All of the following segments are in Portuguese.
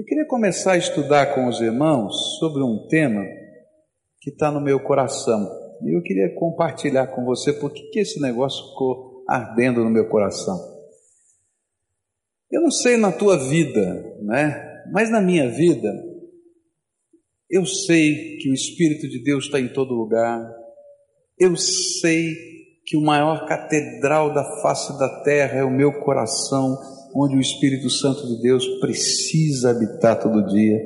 Eu queria começar a estudar com os irmãos sobre um tema que está no meu coração. E eu queria compartilhar com você porque que esse negócio ficou ardendo no meu coração. Eu não sei na tua vida, né? Mas na minha vida, eu sei que o Espírito de Deus está em todo lugar. Eu sei que o maior catedral da face da terra é o meu coração onde o Espírito Santo de Deus precisa habitar todo dia.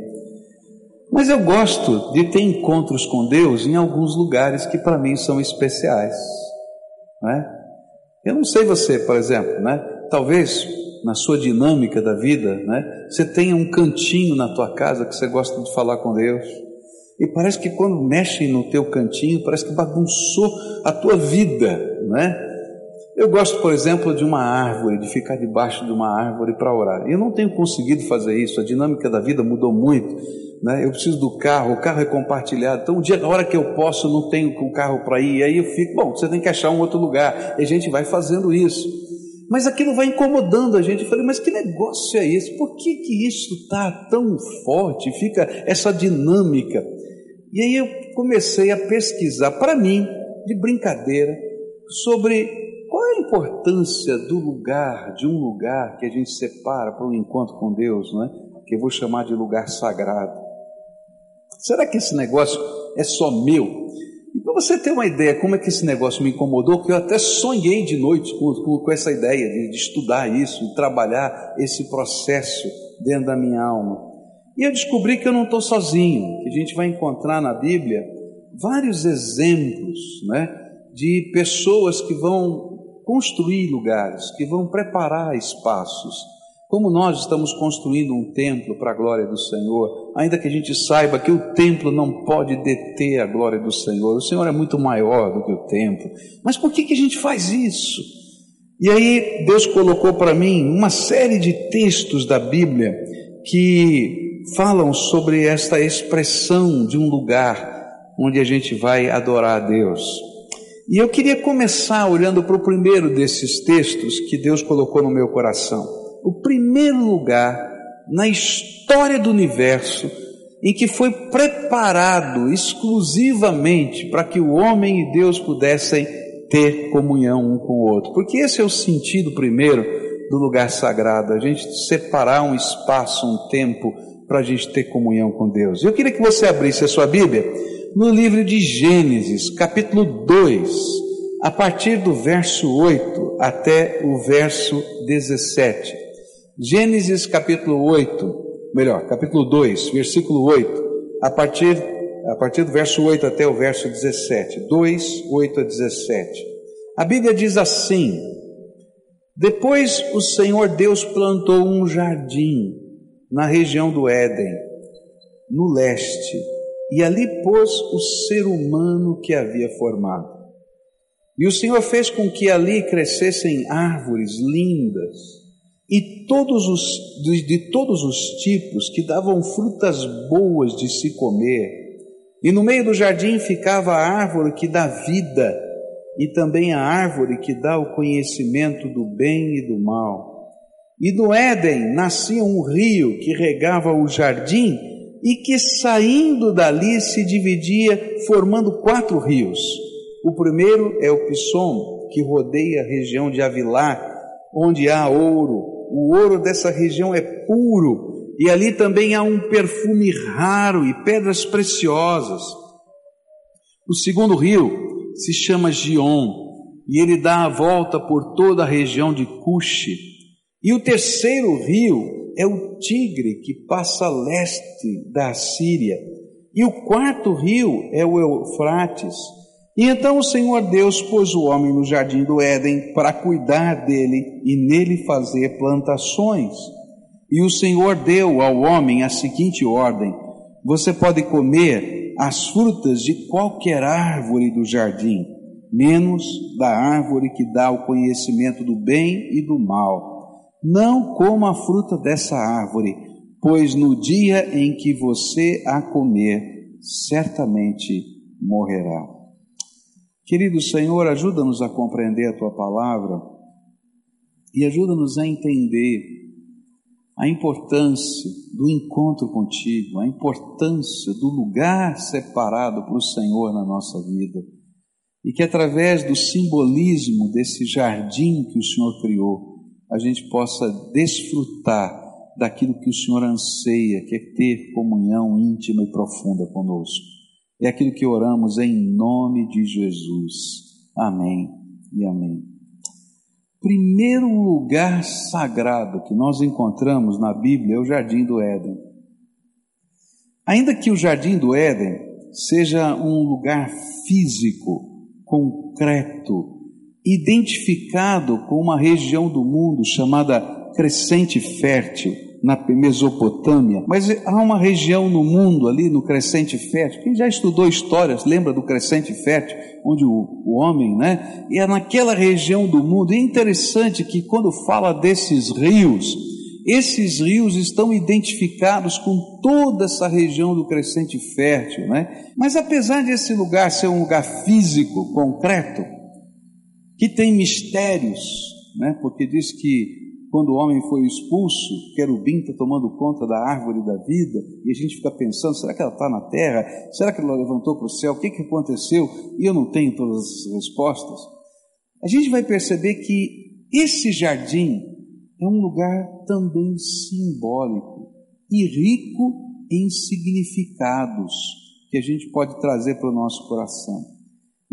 Mas eu gosto de ter encontros com Deus em alguns lugares que para mim são especiais. Né? Eu não sei você, por exemplo, né? talvez na sua dinâmica da vida, né? você tenha um cantinho na tua casa que você gosta de falar com Deus. E parece que quando mexe no teu cantinho, parece que bagunçou a tua vida, né? Eu gosto, por exemplo, de uma árvore, de ficar debaixo de uma árvore para orar. Eu não tenho conseguido fazer isso, a dinâmica da vida mudou muito. Né? Eu preciso do carro, o carro é compartilhado. Então, um dia, na hora que eu posso, não tenho o carro para ir. Aí eu fico, bom, você tem que achar um outro lugar. E a gente vai fazendo isso. Mas aquilo vai incomodando a gente. Eu falei, mas que negócio é esse? Por que, que isso está tão forte? Fica essa dinâmica. E aí eu comecei a pesquisar, para mim, de brincadeira, sobre a importância do lugar, de um lugar que a gente separa para um encontro com Deus, né? que eu vou chamar de lugar sagrado? Será que esse negócio é só meu? E para você ter uma ideia como é que esse negócio me incomodou, que eu até sonhei de noite com, com, com essa ideia de, de estudar isso, de trabalhar esse processo dentro da minha alma. E eu descobri que eu não estou sozinho, que a gente vai encontrar na Bíblia vários exemplos né, de pessoas que vão construir lugares, que vão preparar espaços. Como nós estamos construindo um templo para a glória do Senhor, ainda que a gente saiba que o templo não pode deter a glória do Senhor, o Senhor é muito maior do que o templo, mas por que, que a gente faz isso? E aí Deus colocou para mim uma série de textos da Bíblia que falam sobre esta expressão de um lugar onde a gente vai adorar a Deus. E eu queria começar olhando para o primeiro desses textos que Deus colocou no meu coração. O primeiro lugar na história do universo em que foi preparado exclusivamente para que o homem e Deus pudessem ter comunhão um com o outro. Porque esse é o sentido primeiro do lugar sagrado, a gente separar um espaço, um tempo para a gente ter comunhão com Deus. Eu queria que você abrisse a sua Bíblia no livro de Gênesis, capítulo 2, a partir do verso 8 até o verso 17. Gênesis, capítulo 8, melhor, capítulo 2, versículo 8, a partir, a partir do verso 8 até o verso 17. 2, 8 a 17. A Bíblia diz assim: Depois o Senhor Deus plantou um jardim na região do Éden, no leste e ali pôs o ser humano que havia formado. E o Senhor fez com que ali crescessem árvores lindas e todos os, de todos os tipos que davam frutas boas de se comer. E no meio do jardim ficava a árvore que dá vida e também a árvore que dá o conhecimento do bem e do mal. E do Éden nascia um rio que regava o jardim e que saindo dali se dividia, formando quatro rios. O primeiro é o Pisson, que rodeia a região de Avilá, onde há ouro. O ouro dessa região é puro, e ali também há um perfume raro e pedras preciosas. O segundo rio se chama Gion, e ele dá a volta por toda a região de Cuxi. E o terceiro rio é o Tigre que passa leste da Síria. E o quarto rio é o Eufrates. E então o Senhor Deus pôs o homem no jardim do Éden para cuidar dele e nele fazer plantações. E o Senhor deu ao homem a seguinte ordem: Você pode comer as frutas de qualquer árvore do jardim, menos da árvore que dá o conhecimento do bem e do mal não coma a fruta dessa árvore, pois no dia em que você a comer, certamente morrerá. Querido Senhor, ajuda-nos a compreender a tua palavra e ajuda-nos a entender a importância do encontro contigo, a importância do lugar separado para o Senhor na nossa vida. E que através do simbolismo desse jardim que o Senhor criou, a gente possa desfrutar daquilo que o Senhor anseia, que é ter comunhão íntima e profunda conosco. É aquilo que oramos em nome de Jesus. Amém e amém. Primeiro lugar sagrado que nós encontramos na Bíblia é o Jardim do Éden. Ainda que o Jardim do Éden seja um lugar físico, concreto, identificado com uma região do mundo chamada Crescente Fértil, na Mesopotâmia, mas há uma região no mundo ali no Crescente Fértil. Quem já estudou histórias lembra do Crescente Fértil, onde o, o homem, né? E é naquela região do mundo. E é interessante que quando fala desses rios, esses rios estão identificados com toda essa região do Crescente Fértil, né? Mas apesar desse lugar ser um lugar físico, concreto, que tem mistérios, né? Porque diz que quando o homem foi expulso, querubim está tomando conta da árvore da vida, e a gente fica pensando: será que ela está na terra? Será que ela levantou para o céu? O que, que aconteceu? E eu não tenho todas as respostas. A gente vai perceber que esse jardim é um lugar também simbólico e rico em significados que a gente pode trazer para o nosso coração.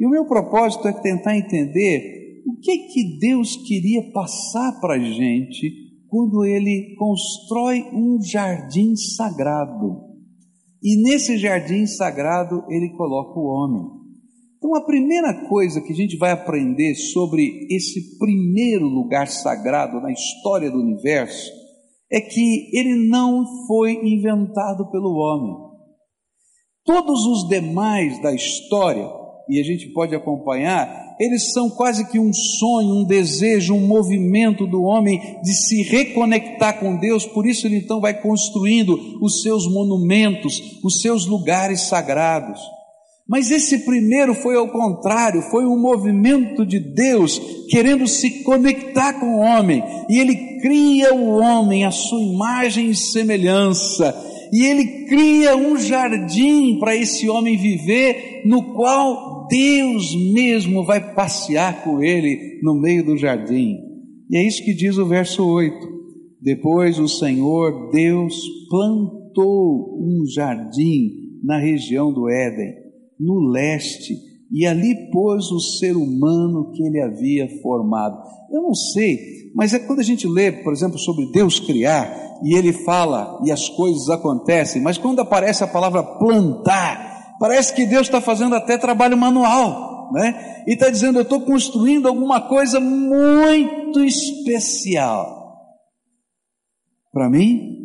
E o meu propósito é tentar entender o que que Deus queria passar para a gente quando Ele constrói um jardim sagrado. E nesse jardim sagrado Ele coloca o homem. Então, a primeira coisa que a gente vai aprender sobre esse primeiro lugar sagrado na história do universo é que ele não foi inventado pelo homem. Todos os demais da história, e a gente pode acompanhar, eles são quase que um sonho, um desejo, um movimento do homem de se reconectar com Deus, por isso ele então vai construindo os seus monumentos, os seus lugares sagrados. Mas esse primeiro foi ao contrário, foi um movimento de Deus querendo se conectar com o homem, e ele cria o homem à sua imagem e semelhança, e ele cria um jardim para esse homem viver, no qual Deus mesmo vai passear com ele no meio do jardim. E é isso que diz o verso 8. Depois o Senhor Deus plantou um jardim na região do Éden, no leste, e ali pôs o ser humano que ele havia formado. Eu não sei, mas é quando a gente lê, por exemplo, sobre Deus criar, e ele fala e as coisas acontecem, mas quando aparece a palavra plantar, Parece que Deus está fazendo até trabalho manual, né? E está dizendo: eu estou construindo alguma coisa muito especial para mim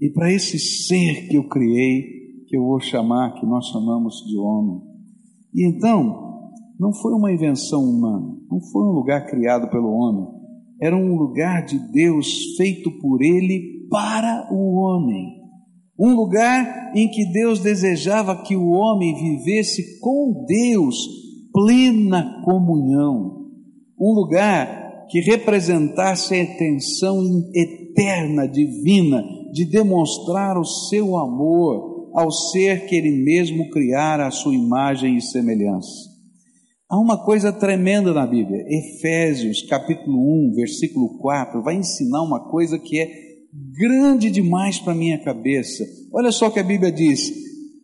e para esse ser que eu criei, que eu vou chamar, que nós chamamos de homem. E então, não foi uma invenção humana, não foi um lugar criado pelo homem, era um lugar de Deus feito por ele para o homem. Um lugar em que Deus desejava que o homem vivesse com Deus plena comunhão, um lugar que representasse a intenção eterna, divina, de demonstrar o seu amor ao ser que ele mesmo criara a sua imagem e semelhança. Há uma coisa tremenda na Bíblia, Efésios capítulo 1, versículo 4, vai ensinar uma coisa que é grande demais para minha cabeça. Olha só o que a Bíblia diz: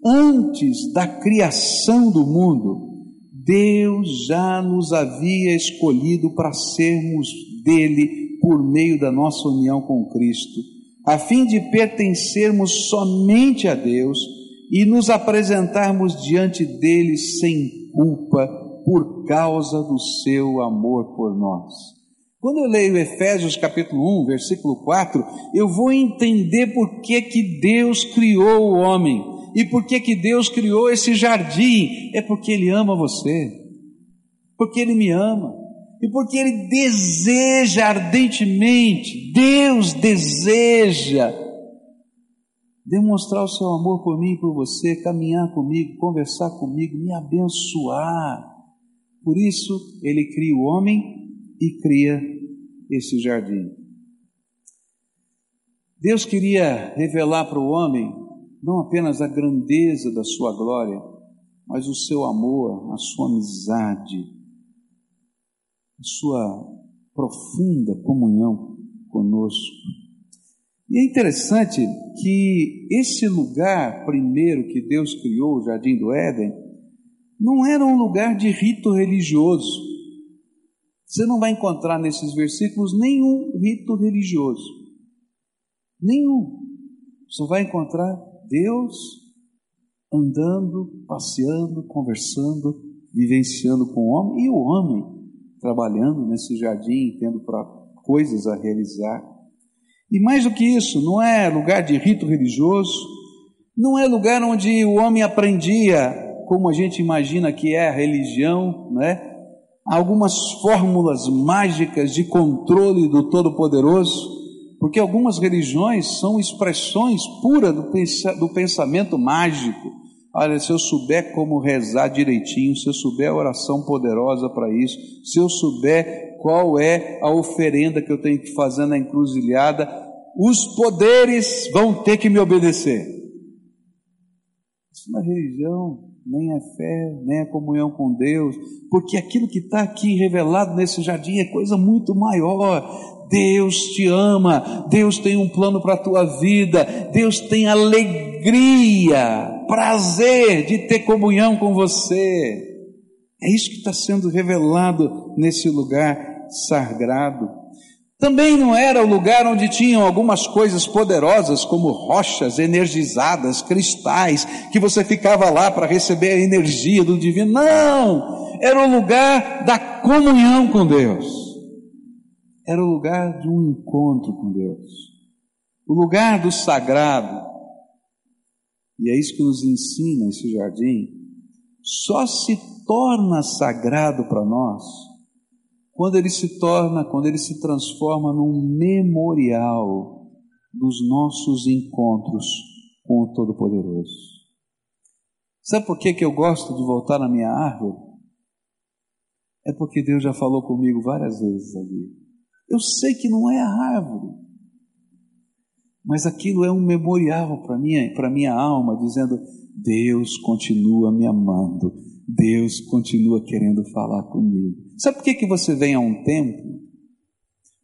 antes da criação do mundo, Deus já nos havia escolhido para sermos dele por meio da nossa união com Cristo, a fim de pertencermos somente a Deus e nos apresentarmos diante dele sem culpa por causa do seu amor por nós. Quando eu leio Efésios capítulo 1, versículo 4, eu vou entender por que, que Deus criou o homem e por que, que Deus criou esse jardim. É porque Ele ama você, porque Ele me ama e porque Ele deseja ardentemente, Deus deseja demonstrar o seu amor por mim e por você, caminhar comigo, conversar comigo, me abençoar. Por isso, Ele cria o homem e cria esse jardim. Deus queria revelar para o homem não apenas a grandeza da sua glória, mas o seu amor, a sua amizade, a sua profunda comunhão conosco. E é interessante que esse lugar primeiro que Deus criou, o Jardim do Éden, não era um lugar de rito religioso. Você não vai encontrar nesses versículos nenhum rito religioso. Nenhum. Você vai encontrar Deus andando, passeando, conversando, vivenciando com o homem e o homem trabalhando nesse jardim, tendo pra, coisas a realizar. E mais do que isso, não é lugar de rito religioso, não é lugar onde o homem aprendia, como a gente imagina que é a religião, né? Algumas fórmulas mágicas de controle do Todo-Poderoso, porque algumas religiões são expressões puras do pensamento mágico. Olha, se eu souber como rezar direitinho, se eu souber a oração poderosa para isso, se eu souber qual é a oferenda que eu tenho que fazer na encruzilhada, os poderes vão ter que me obedecer. Isso não é religião, nem é fé, nem é comunhão com Deus, porque aquilo que está aqui revelado nesse jardim é coisa muito maior. Deus te ama, Deus tem um plano para a tua vida, Deus tem alegria prazer de ter comunhão com você. É isso que está sendo revelado nesse lugar sagrado. Também não era o lugar onde tinham algumas coisas poderosas, como rochas energizadas, cristais, que você ficava lá para receber a energia do divino. Não! Era o lugar da comunhão com Deus. Era o lugar de um encontro com Deus. O lugar do sagrado. E é isso que nos ensina esse jardim. Só se torna sagrado para nós quando ele se torna, quando ele se transforma num memorial dos nossos encontros com o Todo-Poderoso. Sabe por que, que eu gosto de voltar na minha árvore? É porque Deus já falou comigo várias vezes ali. Eu sei que não é a árvore, mas aquilo é um memorial para minha, para minha alma, dizendo: Deus continua me amando, Deus continua querendo falar comigo. Sabe por que, que você vem a um templo?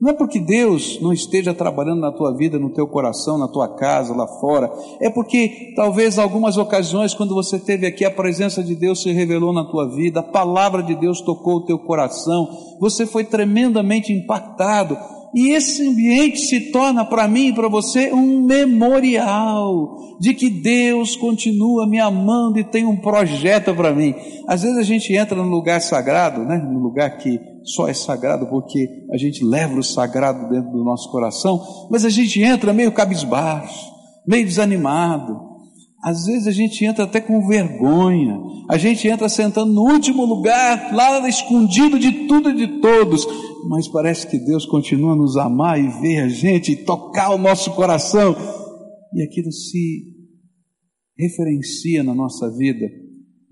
Não é porque Deus não esteja trabalhando na tua vida, no teu coração, na tua casa, lá fora. É porque talvez algumas ocasiões, quando você teve aqui, a presença de Deus se revelou na tua vida, a palavra de Deus tocou o teu coração, você foi tremendamente impactado e esse ambiente se torna para mim e para você um memorial de que Deus continua me amando e tem um projeto para mim. Às vezes a gente entra no lugar sagrado, né? no lugar que só é sagrado porque a gente leva o sagrado dentro do nosso coração, mas a gente entra meio cabisbaixo, meio desanimado. Às vezes a gente entra até com vergonha, a gente entra sentando no último lugar, lá escondido de tudo e de todos, mas parece que Deus continua a nos amar e ver a gente e tocar o nosso coração, e aquilo se referencia na nossa vida,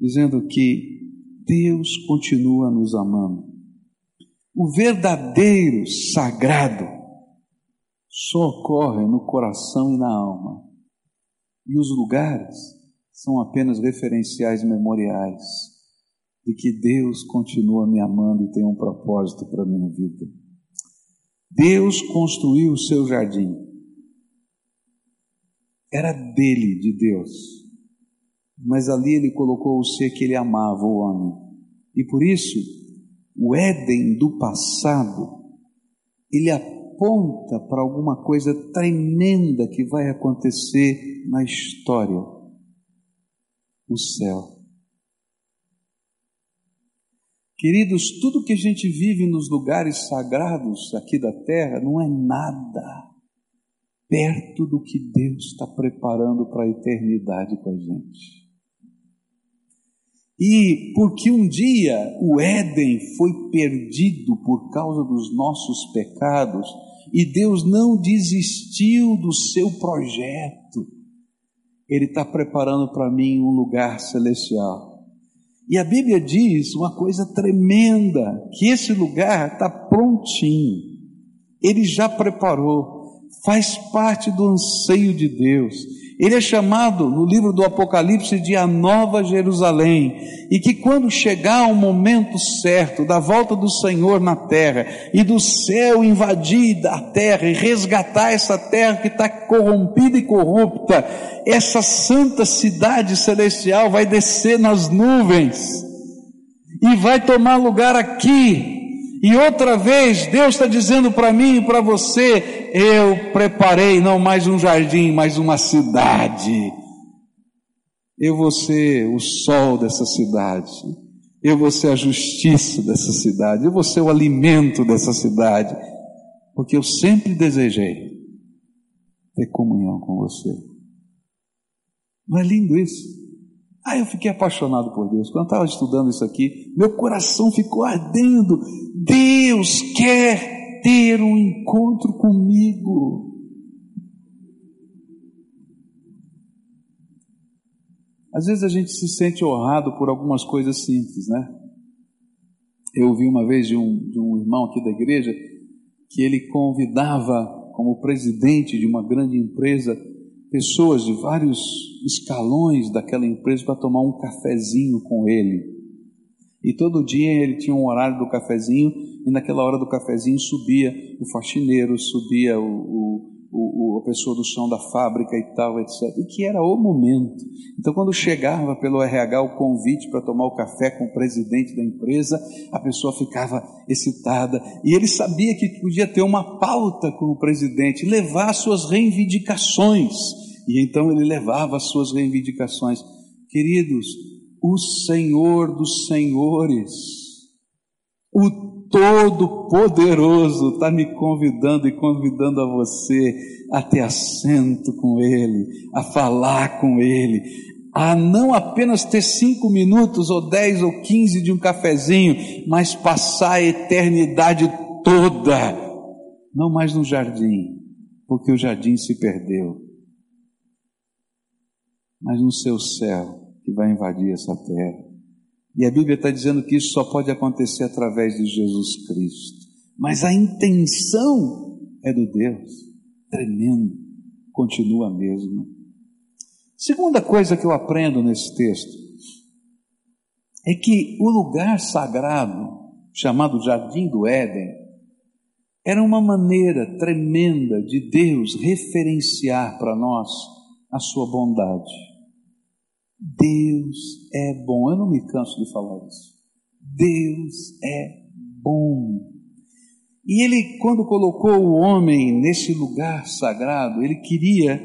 dizendo que Deus continua nos amando. O verdadeiro sagrado só ocorre no coração e na alma, e os lugares são apenas referenciais memoriais de que Deus continua me amando e tem um propósito para a minha vida. Deus construiu o seu jardim. Era dele, de Deus. Mas ali ele colocou o ser que ele amava, o homem. E por isso, o Éden do passado, ele aponta para alguma coisa tremenda que vai acontecer na história: o céu. Queridos, tudo que a gente vive nos lugares sagrados aqui da terra não é nada perto do que Deus está preparando para a eternidade com a gente. E porque um dia o Éden foi perdido por causa dos nossos pecados, e Deus não desistiu do seu projeto, Ele está preparando para mim um lugar celestial. E a Bíblia diz uma coisa tremenda: que esse lugar está prontinho, ele já preparou. Faz parte do anseio de Deus. Ele é chamado no livro do Apocalipse de a Nova Jerusalém, e que quando chegar o momento certo da volta do Senhor na terra e do céu invadir a terra e resgatar essa terra que está corrompida e corrupta, essa santa cidade celestial vai descer nas nuvens e vai tomar lugar aqui e outra vez, Deus está dizendo para mim e para você: eu preparei não mais um jardim, mas uma cidade. Eu vou ser o sol dessa cidade. Eu vou ser a justiça dessa cidade. Eu vou ser o alimento dessa cidade. Porque eu sempre desejei ter comunhão com você. Não é lindo isso? Aí eu fiquei apaixonado por Deus. Quando eu estava estudando isso aqui, meu coração ficou ardendo. Deus quer ter um encontro comigo. Às vezes a gente se sente honrado por algumas coisas simples, né? Eu ouvi uma vez de um, de um irmão aqui da igreja que ele convidava, como presidente de uma grande empresa, pessoas de vários escalões daquela empresa para tomar um cafezinho com ele. E todo dia ele tinha um horário do cafezinho, e naquela hora do cafezinho subia o faxineiro, subia o, o, pessoa do chão da fábrica e tal, etc. E que era o momento. Então, quando chegava pelo RH o convite para tomar o café com o presidente da empresa, a pessoa ficava excitada. E ele sabia que podia ter uma pauta com o presidente, levar suas reivindicações. E então ele levava as suas reivindicações. Queridos, o Senhor dos Senhores, o Todo-Poderoso está me convidando e convidando a você a ter assento com Ele, a falar com Ele, a não apenas ter cinco minutos ou dez ou quinze de um cafezinho, mas passar a eternidade toda, não mais no jardim, porque o jardim se perdeu, mas no seu céu que vai invadir essa terra. E a Bíblia está dizendo que isso só pode acontecer através de Jesus Cristo. Mas a intenção é do Deus. Tremendo. Continua a mesma. Segunda coisa que eu aprendo nesse texto é que o lugar sagrado, chamado Jardim do Éden, era uma maneira tremenda de Deus referenciar para nós a sua bondade. Deus é bom. Eu não me canso de falar isso. Deus é bom. E ele, quando colocou o homem nesse lugar sagrado, ele queria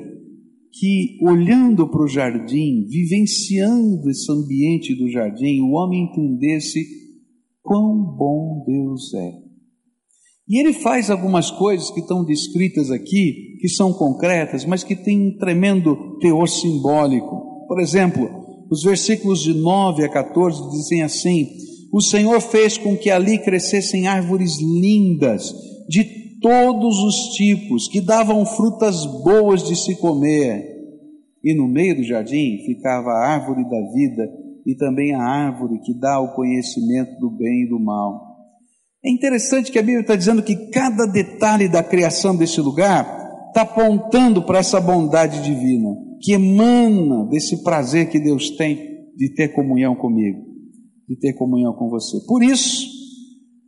que, olhando para o jardim, vivenciando esse ambiente do jardim, o homem entendesse quão bom Deus é. E ele faz algumas coisas que estão descritas aqui, que são concretas, mas que têm um tremendo teor simbólico. Por exemplo, os versículos de 9 a 14 dizem assim: O Senhor fez com que ali crescessem árvores lindas, de todos os tipos, que davam frutas boas de se comer. E no meio do jardim ficava a árvore da vida e também a árvore que dá o conhecimento do bem e do mal. É interessante que a Bíblia está dizendo que cada detalhe da criação desse lugar está apontando para essa bondade divina que emana desse prazer que Deus tem de ter comunhão comigo, de ter comunhão com você. Por isso,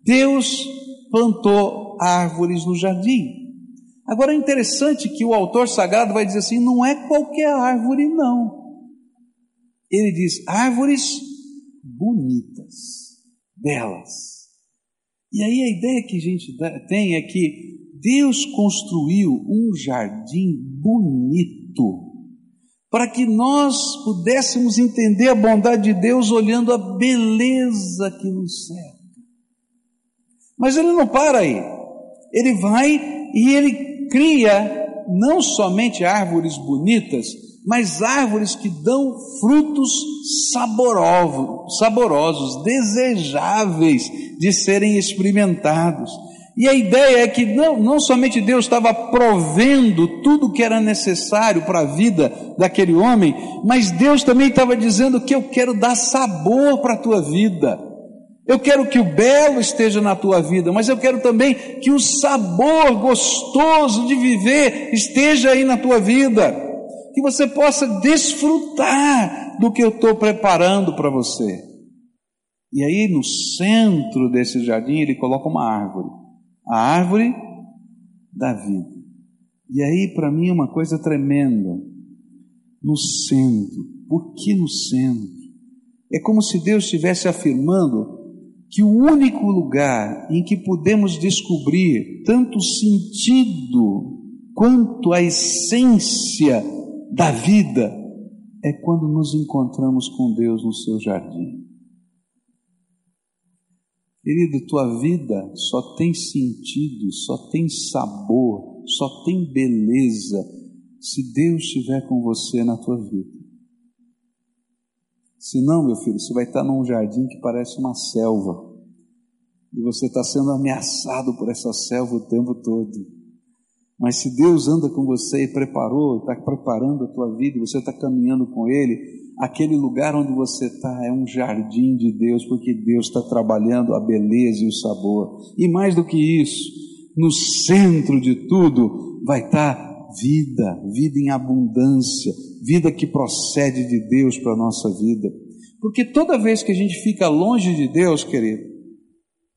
Deus plantou árvores no jardim. Agora é interessante que o autor sagrado vai dizer assim: não é qualquer árvore, não. Ele diz árvores bonitas, belas. E aí a ideia que a gente tem é que Deus construiu um jardim bonito para que nós pudéssemos entender a bondade de Deus olhando a beleza que nos cerca. Mas ele não para aí. Ele vai e ele cria não somente árvores bonitas, mas árvores que dão frutos saborosos, desejáveis de serem experimentados. E a ideia é que não, não somente Deus estava provendo tudo que era necessário para a vida daquele homem, mas Deus também estava dizendo que eu quero dar sabor para a tua vida. Eu quero que o belo esteja na tua vida, mas eu quero também que o sabor gostoso de viver esteja aí na tua vida. Que você possa desfrutar do que eu estou preparando para você. E aí, no centro desse jardim, ele coloca uma árvore a árvore da vida. E aí, para mim, é uma coisa tremenda. No centro. Por que no centro? É como se Deus estivesse afirmando que o único lugar em que podemos descobrir tanto o sentido quanto a essência da vida é quando nos encontramos com Deus no seu jardim. Querido, tua vida só tem sentido, só tem sabor, só tem beleza se Deus estiver com você na tua vida. Se não, meu filho, você vai estar num jardim que parece uma selva. E você está sendo ameaçado por essa selva o tempo todo. Mas se Deus anda com você e preparou, está preparando a tua vida, e você está caminhando com Ele, aquele lugar onde você está é um jardim de Deus, porque Deus está trabalhando a beleza e o sabor. E mais do que isso, no centro de tudo vai estar vida, vida em abundância, vida que procede de Deus para a nossa vida. Porque toda vez que a gente fica longe de Deus, querido,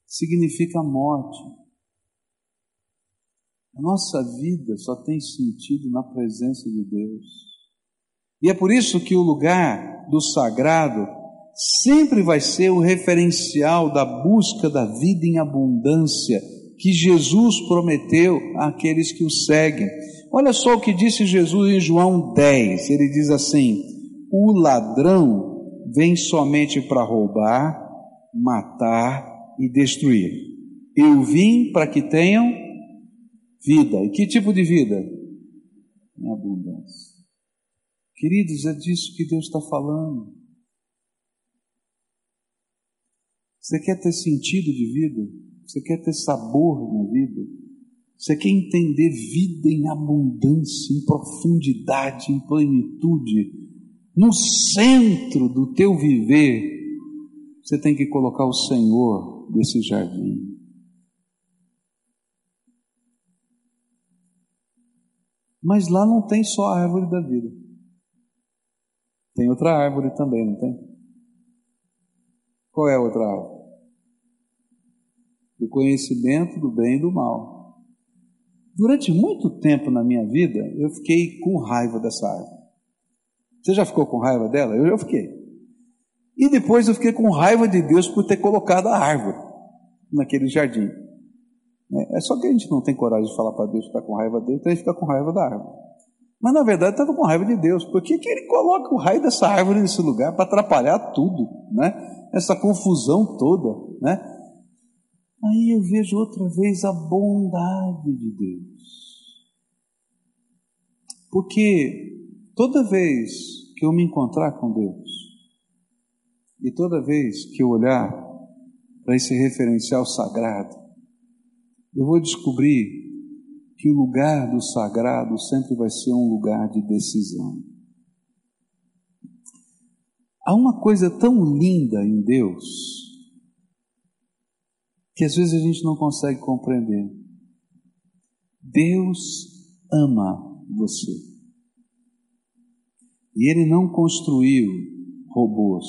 significa morte. A nossa vida só tem sentido na presença de Deus. E é por isso que o lugar do sagrado sempre vai ser o referencial da busca da vida em abundância que Jesus prometeu àqueles que o seguem. Olha só o que disse Jesus em João 10. Ele diz assim: O ladrão vem somente para roubar, matar e destruir. Eu vim para que tenham vida. E que tipo de vida? Em abundância. Queridos, é disso que Deus está falando. Você quer ter sentido de vida? Você quer ter sabor na vida? Você quer entender vida em abundância, em profundidade, em plenitude? No centro do teu viver, você tem que colocar o Senhor desse jardim. Mas lá não tem só a árvore da vida. Tem outra árvore também, não tem? Qual é a outra árvore? Do conhecimento do bem e do mal. Durante muito tempo na minha vida, eu fiquei com raiva dessa árvore. Você já ficou com raiva dela? Eu já fiquei. E depois eu fiquei com raiva de Deus por ter colocado a árvore naquele jardim. É, é só que a gente não tem coragem de falar para Deus que está com raiva dele, então a gente fica com raiva da árvore. Mas na verdade estava com raiva de Deus. Por que, que ele coloca o raio dessa árvore nesse lugar para atrapalhar tudo, né? Essa confusão toda, né? Aí eu vejo outra vez a bondade de Deus. Porque toda vez que eu me encontrar com Deus, e toda vez que eu olhar para esse referencial sagrado, eu vou descobrir que o lugar do sagrado sempre vai ser um lugar de decisão. Há uma coisa tão linda em Deus que às vezes a gente não consegue compreender. Deus ama você. E Ele não construiu robôs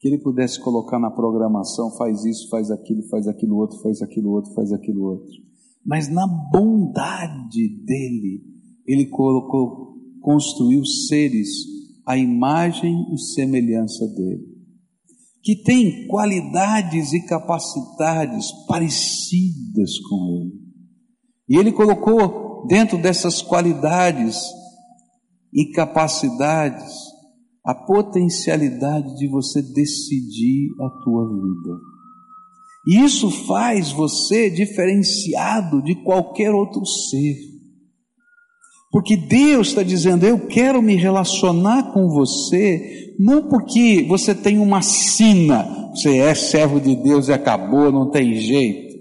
que Ele pudesse colocar na programação: faz isso, faz aquilo, faz aquilo outro, faz aquilo outro, faz aquilo outro mas na bondade dele, ele colocou, construiu seres à imagem e semelhança dele, que têm qualidades e capacidades parecidas com ele. E ele colocou dentro dessas qualidades e capacidades a potencialidade de você decidir a tua vida. E isso faz você diferenciado de qualquer outro ser. Porque Deus está dizendo: Eu quero me relacionar com você, não porque você tem uma sina, você é servo de Deus e acabou, não tem jeito.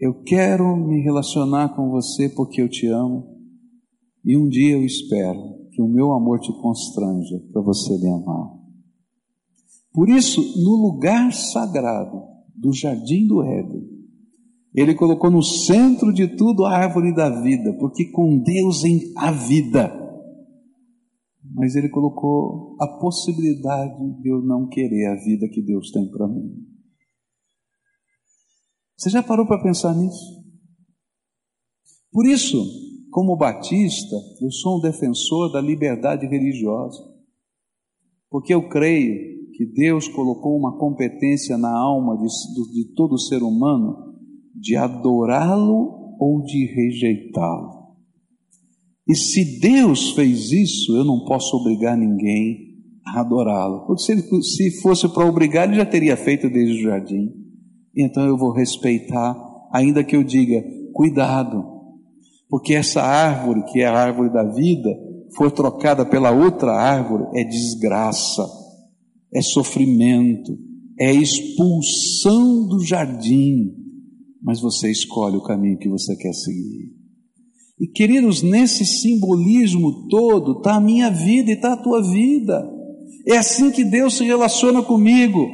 Eu quero me relacionar com você porque eu te amo, e um dia eu espero que o meu amor te constranja para você me amar. Por isso, no lugar sagrado do jardim do Éden, ele colocou no centro de tudo a árvore da vida, porque com Deus há vida. Mas ele colocou a possibilidade de eu não querer a vida que Deus tem para mim. Você já parou para pensar nisso? Por isso, como batista, eu sou um defensor da liberdade religiosa, porque eu creio que Deus colocou uma competência na alma de, de todo ser humano de adorá-lo ou de rejeitá-lo. E se Deus fez isso, eu não posso obrigar ninguém a adorá-lo. Porque se, ele, se fosse para obrigar, ele já teria feito desde o jardim. Então eu vou respeitar, ainda que eu diga, cuidado, porque essa árvore, que é a árvore da vida, for trocada pela outra árvore, é desgraça, é sofrimento, é expulsão do jardim. Mas você escolhe o caminho que você quer seguir. E queridos, nesse simbolismo todo está a minha vida e está a tua vida. É assim que Deus se relaciona comigo.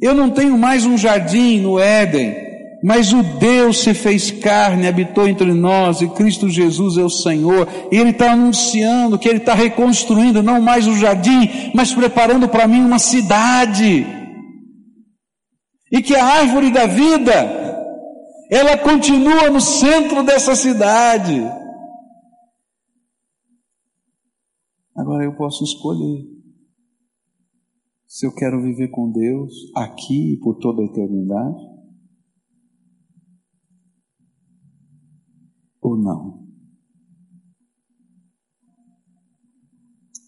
Eu não tenho mais um jardim no Éden, mas o Deus se fez carne, habitou entre nós e Cristo Jesus é o Senhor. E Ele está anunciando que Ele está reconstruindo não mais o jardim, mas preparando para mim uma cidade. E que a árvore da vida, ela continua no centro dessa cidade. Agora eu posso escolher se eu quero viver com Deus aqui e por toda a eternidade ou não.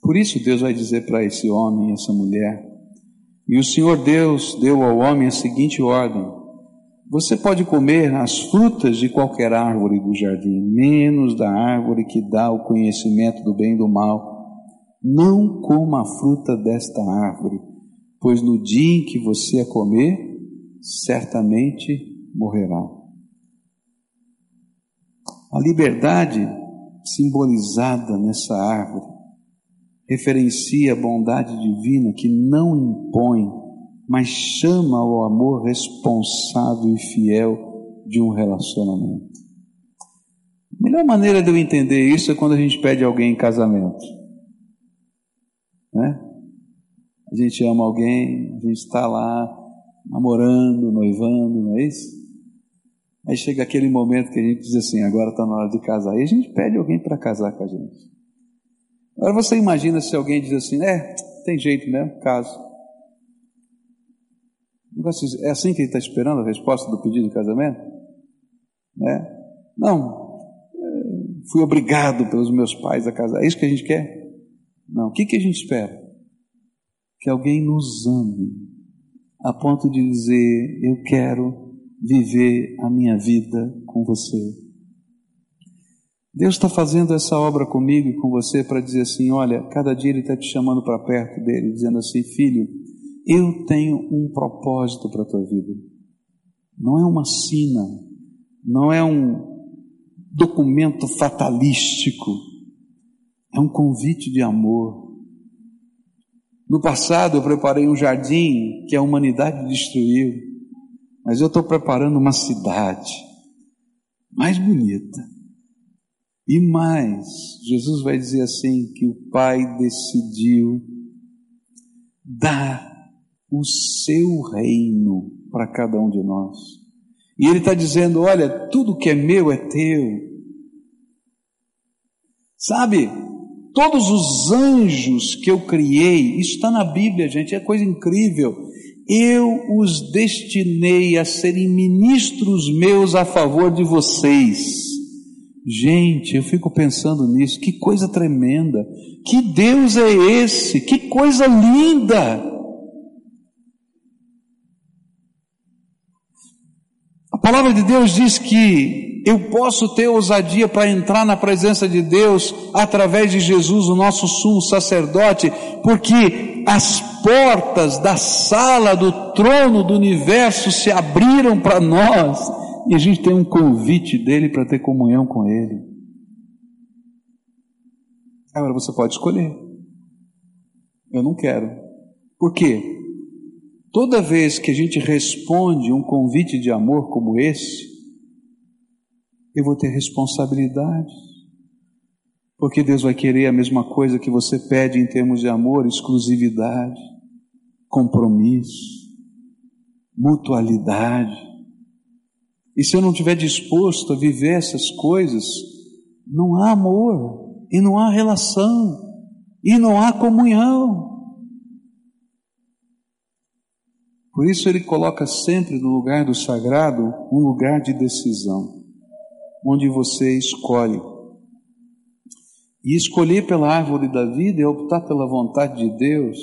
Por isso Deus vai dizer para esse homem, essa mulher, e o Senhor Deus deu ao homem a seguinte ordem: Você pode comer as frutas de qualquer árvore do jardim, menos da árvore que dá o conhecimento do bem e do mal não coma a fruta desta árvore, pois no dia em que você a comer, certamente morrerá. A liberdade simbolizada nessa árvore referencia a bondade divina que não impõe, mas chama ao amor responsável e fiel de um relacionamento. A melhor maneira de eu entender isso é quando a gente pede alguém em casamento. Né? A gente ama alguém, a gente está lá namorando, noivando, não é isso? Aí chega aquele momento que a gente diz assim: agora está na hora de casar. E a gente pede alguém para casar com a gente. Agora você imagina se alguém diz assim: é, tem jeito mesmo, caso. É assim que ele está esperando a resposta do pedido de casamento? Né? Não, é, fui obrigado pelos meus pais a casar. É isso que a gente quer? Não. O que, que a gente espera? Que alguém nos ame a ponto de dizer: Eu quero viver a minha vida com você. Deus está fazendo essa obra comigo e com você para dizer assim: olha, cada dia Ele está te chamando para perto dele, dizendo assim: filho, eu tenho um propósito para a tua vida. Não é uma sina, não é um documento fatalístico, é um convite de amor. No passado eu preparei um jardim que a humanidade destruiu, mas eu estou preparando uma cidade mais bonita. E mais, Jesus vai dizer assim: que o Pai decidiu dar o seu reino para cada um de nós. E Ele está dizendo: olha, tudo que é meu é teu. Sabe, Todos os anjos que eu criei, isso está na Bíblia, gente, é coisa incrível. Eu os destinei a serem ministros meus a favor de vocês. Gente, eu fico pensando nisso, que coisa tremenda. Que Deus é esse? Que coisa linda! A palavra de Deus diz que eu posso ter ousadia para entrar na presença de Deus através de Jesus, o nosso sumo sacerdote, porque as portas da sala do trono do universo se abriram para nós e a gente tem um convite dele para ter comunhão com ele. Agora você pode escolher. Eu não quero. Por quê? Toda vez que a gente responde um convite de amor como esse, eu vou ter responsabilidade. Porque Deus vai querer a mesma coisa que você pede em termos de amor, exclusividade, compromisso, mutualidade. E se eu não estiver disposto a viver essas coisas, não há amor, e não há relação, e não há comunhão. Por isso ele coloca sempre no lugar do sagrado um lugar de decisão, onde você escolhe. E escolher pela árvore da vida é optar pela vontade de Deus.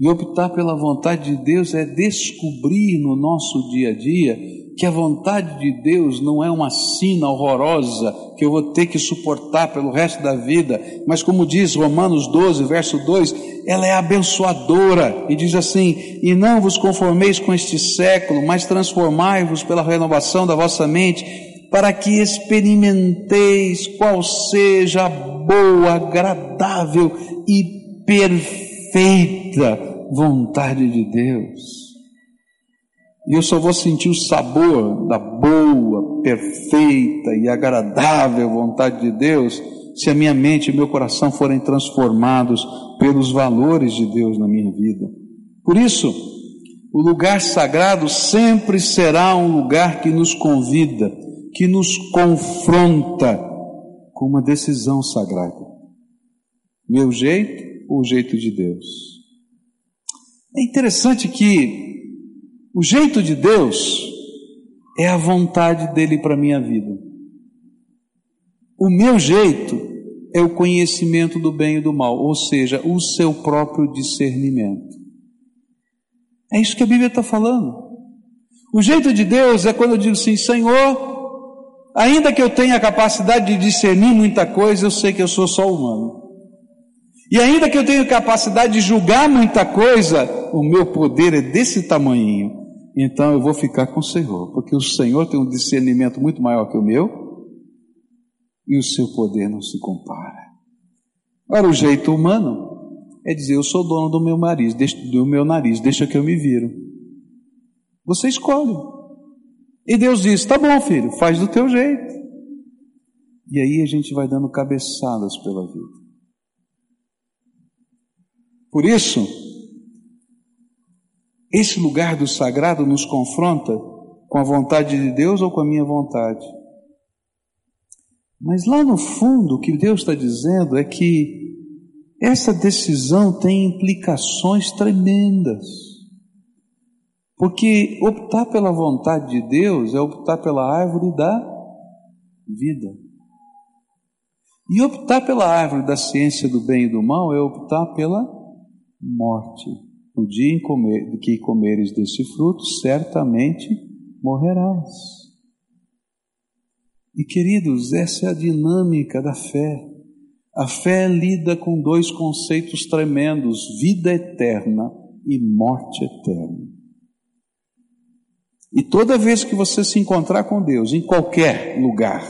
E optar pela vontade de Deus é descobrir no nosso dia a dia que a vontade de Deus não é uma sina horrorosa que eu vou ter que suportar pelo resto da vida, mas como diz Romanos 12, verso 2, ela é abençoadora e diz assim: E não vos conformeis com este século, mas transformai-vos pela renovação da vossa mente, para que experimenteis qual seja a boa, agradável e perfeita vontade de Deus. E eu só vou sentir o sabor da boa, perfeita e agradável vontade de Deus se a minha mente e meu coração forem transformados pelos valores de Deus na minha vida. Por isso, o lugar sagrado sempre será um lugar que nos convida, que nos confronta com uma decisão sagrada. Meu jeito ou o jeito de Deus? É interessante que o jeito de Deus é a vontade dele para a minha vida. O meu jeito é o conhecimento do bem e do mal, ou seja, o seu próprio discernimento. É isso que a Bíblia está falando. O jeito de Deus é quando eu digo assim: Senhor, ainda que eu tenha a capacidade de discernir muita coisa, eu sei que eu sou só humano. E ainda que eu tenha capacidade de julgar muita coisa, o meu poder é desse tamanho então eu vou ficar com o Senhor, porque o Senhor tem um discernimento muito maior que o meu e o seu poder não se compara. Agora, o jeito humano é dizer: Eu sou dono do meu nariz, do meu nariz, deixa que eu me viro. Você escolhe. E Deus diz: Tá bom, filho, faz do teu jeito. E aí a gente vai dando cabeçadas pela vida. Por isso, esse lugar do sagrado nos confronta com a vontade de Deus ou com a minha vontade. Mas lá no fundo, o que Deus está dizendo é que essa decisão tem implicações tremendas. Porque optar pela vontade de Deus é optar pela árvore da vida. E optar pela árvore da ciência do bem e do mal é optar pela morte. No dia em que comeres desse fruto, certamente morrerás. E queridos, essa é a dinâmica da fé. A fé lida com dois conceitos tremendos: vida eterna e morte eterna. E toda vez que você se encontrar com Deus, em qualquer lugar,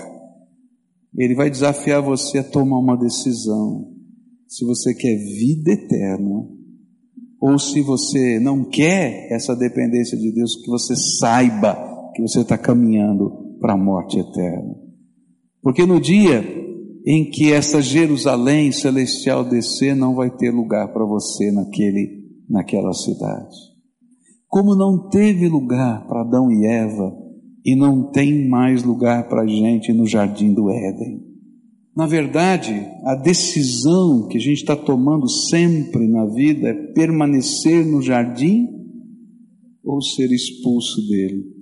Ele vai desafiar você a tomar uma decisão. Se você quer vida eterna ou se você não quer essa dependência de Deus, que você saiba que você está caminhando para a morte eterna. Porque no dia em que essa Jerusalém celestial descer, não vai ter lugar para você naquele, naquela cidade. Como não teve lugar para Adão e Eva, e não tem mais lugar para a gente no jardim do Éden. Na verdade, a decisão que a gente está tomando sempre na vida é permanecer no jardim ou ser expulso dele.